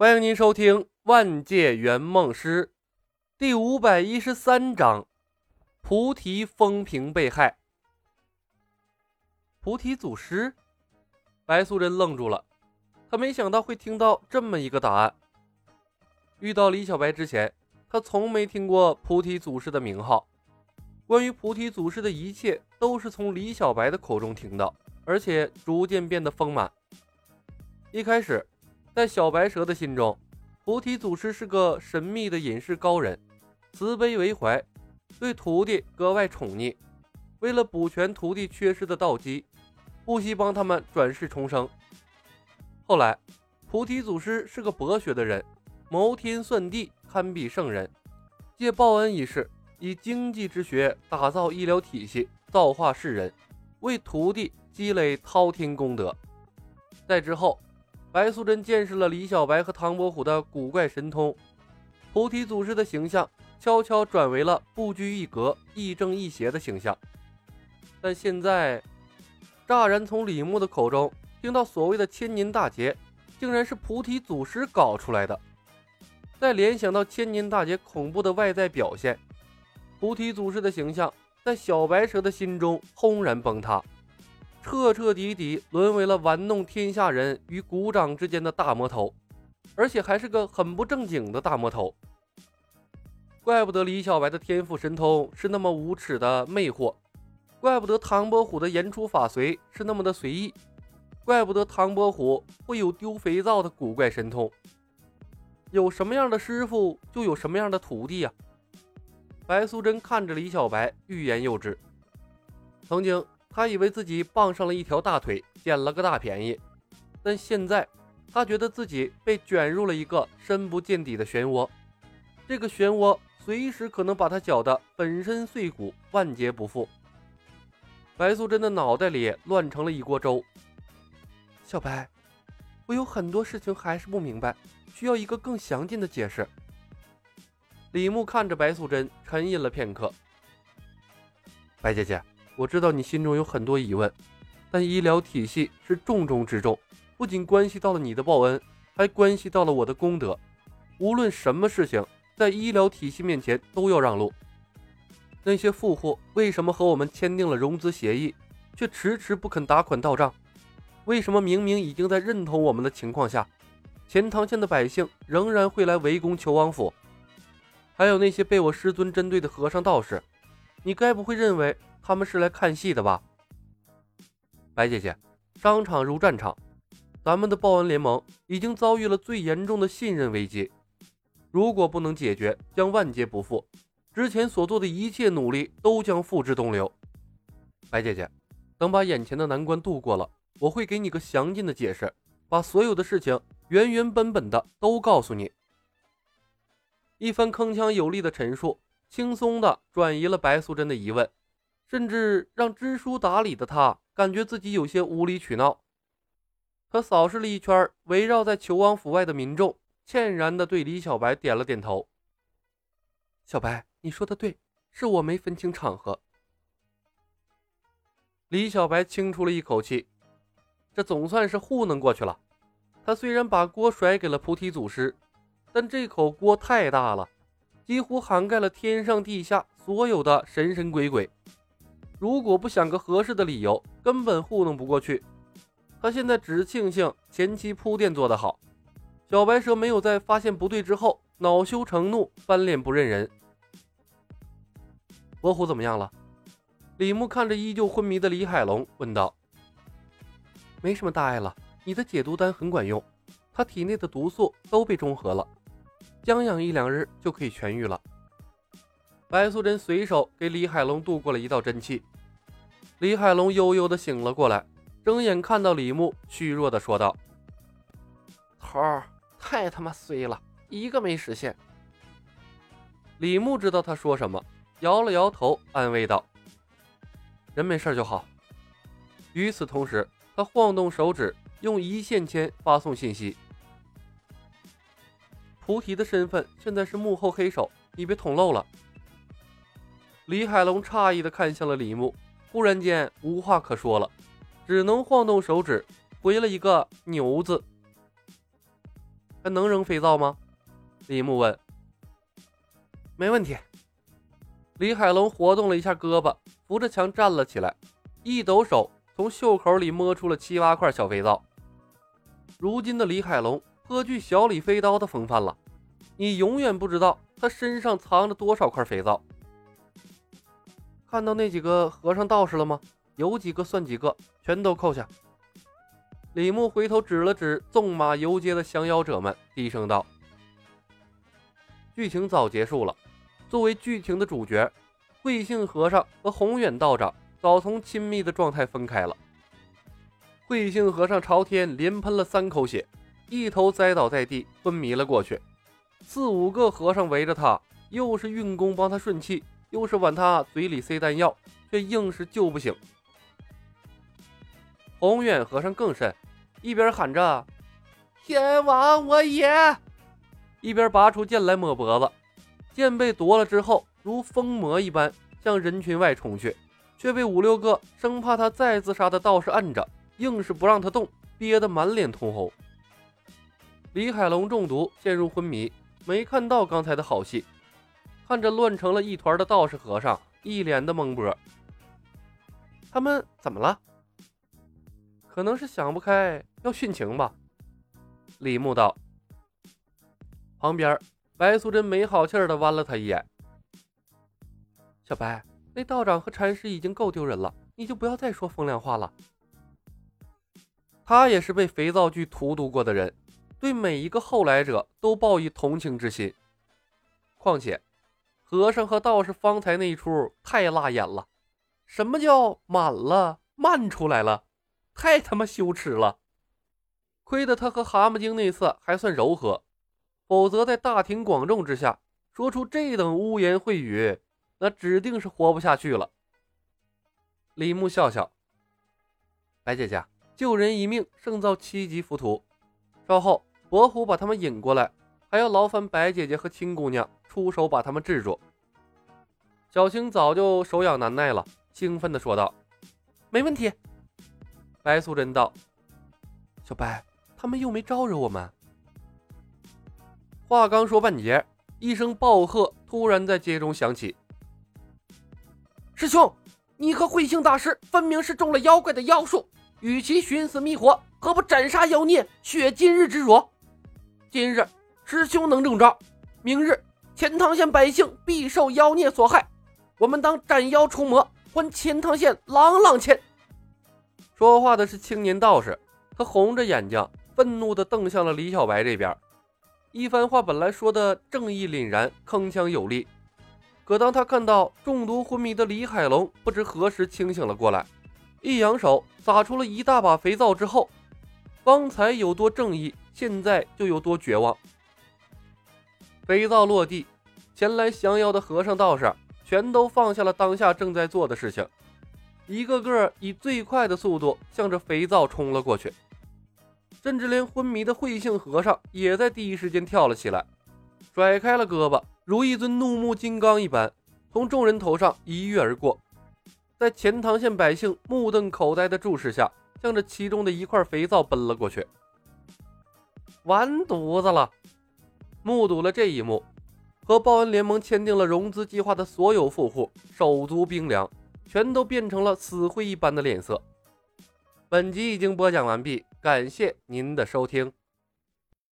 欢迎您收听《万界圆梦师》第五百一十三章：菩提风评被害。菩提祖师，白素贞愣住了，她没想到会听到这么一个答案。遇到李小白之前，她从没听过菩提祖师的名号。关于菩提祖师的一切，都是从李小白的口中听到，而且逐渐变得丰满。一开始。在小白蛇的心中，菩提祖师是个神秘的隐士高人，慈悲为怀，对徒弟格外宠溺。为了补全徒弟缺失的道基，不惜帮他们转世重生。后来，菩提祖师是个博学的人，谋天算地，堪比圣人。借报恩一事，以经济之学打造医疗体系，造化世人，为徒弟积累滔天功德。在之后。白素贞见识了李小白和唐伯虎的古怪神通，菩提祖师的形象悄悄转为了不拘一格、亦正亦邪的形象。但现在，乍然从李牧的口中听到所谓的千年大劫，竟然是菩提祖师搞出来的。再联想到千年大劫恐怖的外在表现，菩提祖师的形象在小白蛇的心中轰然崩塌。彻彻底底沦为了玩弄天下人与股掌之间的大魔头，而且还是个很不正经的大魔头。怪不得李小白的天赋神通是那么无耻的魅惑，怪不得唐伯虎的言出法随是那么的随意，怪不得唐伯虎会有丢肥皂的古怪神通。有什么样的师傅，就有什么样的徒弟呀！白素贞看着李小白，欲言又止。曾经。他以为自己傍上了一条大腿，捡了个大便宜，但现在他觉得自己被卷入了一个深不见底的漩涡，这个漩涡随时可能把他搅得粉身碎骨，万劫不复。白素贞的脑袋里乱成了一锅粥。小白，我有很多事情还是不明白，需要一个更详尽的解释。李牧看着白素贞，沉吟了片刻。白姐姐。我知道你心中有很多疑问，但医疗体系是重中之重，不仅关系到了你的报恩，还关系到了我的功德。无论什么事情，在医疗体系面前都要让路。那些富户为什么和我们签订了融资协议，却迟迟不肯打款到账？为什么明明已经在认同我们的情况下，钱塘县的百姓仍然会来围攻求王府？还有那些被我师尊针对的和尚道士，你该不会认为？他们是来看戏的吧，白姐姐，商场如战场，咱们的报恩联盟已经遭遇了最严重的信任危机。如果不能解决，将万劫不复。之前所做的一切努力都将付之东流。白姐姐，等把眼前的难关度过了，我会给你个详尽的解释，把所有的事情原原本本的都告诉你。一番铿锵有力的陈述，轻松的转移了白素贞的疑问。甚至让知书达理的他感觉自己有些无理取闹。他扫视了一圈围绕在求王府外的民众，歉然地对李小白点了点头：“小白，你说的对，是我没分清场合。”李小白轻出了一口气，这总算是糊弄过去了。他虽然把锅甩给了菩提祖师，但这口锅太大了，几乎涵盖了天上地下所有的神神鬼鬼。如果不想个合适的理由，根本糊弄不过去。他现在只庆幸前期铺垫做得好，小白蛇没有在发现不对之后恼羞成怒，翻脸不认人。伯虎怎么样了？李牧看着依旧昏迷的李海龙问道：“没什么大碍了，你的解毒丹很管用，他体内的毒素都被中和了，将养一两日就可以痊愈了。”白素贞随手给李海龙渡过了一道真气，李海龙悠悠的醒了过来，睁眼看到李牧，虚弱的说道：“头儿，太他妈衰了，一个没实现。”李牧知道他说什么，摇了摇头，安慰道：“人没事就好。”与此同时，他晃动手指，用一线牵发送信息：“菩提的身份现在是幕后黑手，你别捅漏了。”李海龙诧异地看向了李牧，忽然间无话可说了，只能晃动手指回了一个“牛”字。还能扔肥皂吗？李牧问。没问题。李海龙活动了一下胳膊，扶着墙站了起来，一抖手，从袖口里摸出了七八块小肥皂。如今的李海龙颇具小李飞刀的风范了，你永远不知道他身上藏着多少块肥皂。看到那几个和尚道士了吗？有几个算几个，全都扣下。李牧回头指了指纵马游街的降妖者们，低声道：“剧情早结束了。”作为剧情的主角，慧性和尚和宏远道长早从亲密的状态分开了。慧性和尚朝天连喷了三口血，一头栽倒在地，昏迷了过去。四五个和尚围着他，又是运功帮他顺气，又是往他嘴里塞丹药，却硬是救不醒。宏远和尚更甚，一边喊着“天王我也”，一边拔出剑来抹脖子。剑被夺了之后，如疯魔一般向人群外冲去，却被五六个生怕他再自杀的道士按着，硬是不让他动，憋得满脸通红。李海龙中毒陷入昏迷，没看到刚才的好戏，看着乱成了一团的道士和尚，一脸的懵波。他们怎么了？可能是想不开要殉情吧。李牧道。旁边。白素贞没好气的剜了他一眼。小白，那道长和禅师已经够丢人了，你就不要再说风凉话了。他也是被肥皂剧荼毒过的人，对每一个后来者都报以同情之心。况且，和尚和道士方才那一出太辣眼了。什么叫满了漫出来了？太他妈羞耻了！亏得他和蛤蟆精那次还算柔和。否则，在大庭广众之下说出这等污言秽语，那指定是活不下去了。李牧笑笑：“白姐姐，救人一命胜造七级浮屠。稍后，伯虎把他们引过来，还要劳烦白姐姐和青姑娘出手把他们制住。”小青早就手痒难耐了，兴奋地说道：“没问题。”白素贞道：“小白，他们又没招惹我们。”话刚说半截，一声暴喝突然在街中响起：“师兄，你和慧性大师分明是中了妖怪的妖术，与其寻死觅活，何不斩杀妖孽，雪今日之辱？今日师兄能中招，明日钱塘县百姓必受妖孽所害，我们当斩妖除魔，还钱塘县朗朗钱。”说话的是青年道士，他红着眼睛，愤怒地瞪向了李小白这边。一番话本来说的正义凛然、铿锵有力，可当他看到中毒昏迷的李海龙不知何时清醒了过来，一扬手撒出了一大把肥皂之后，方才有多正义，现在就有多绝望。肥皂落地，前来降妖的和尚道士全都放下了当下正在做的事情，一个个以最快的速度向着肥皂冲了过去。甚至连昏迷的慧性和尚也在第一时间跳了起来，甩开了胳膊，如一尊怒目金刚一般，从众人头上一跃而过，在钱塘县百姓目瞪口呆的注视下，向着其中的一块肥皂奔了过去。完犊子了！目睹了这一幕，和报恩联盟签订了融资计划的所有富户手足冰凉，全都变成了死灰一般的脸色。本集已经播讲完毕，感谢您的收听。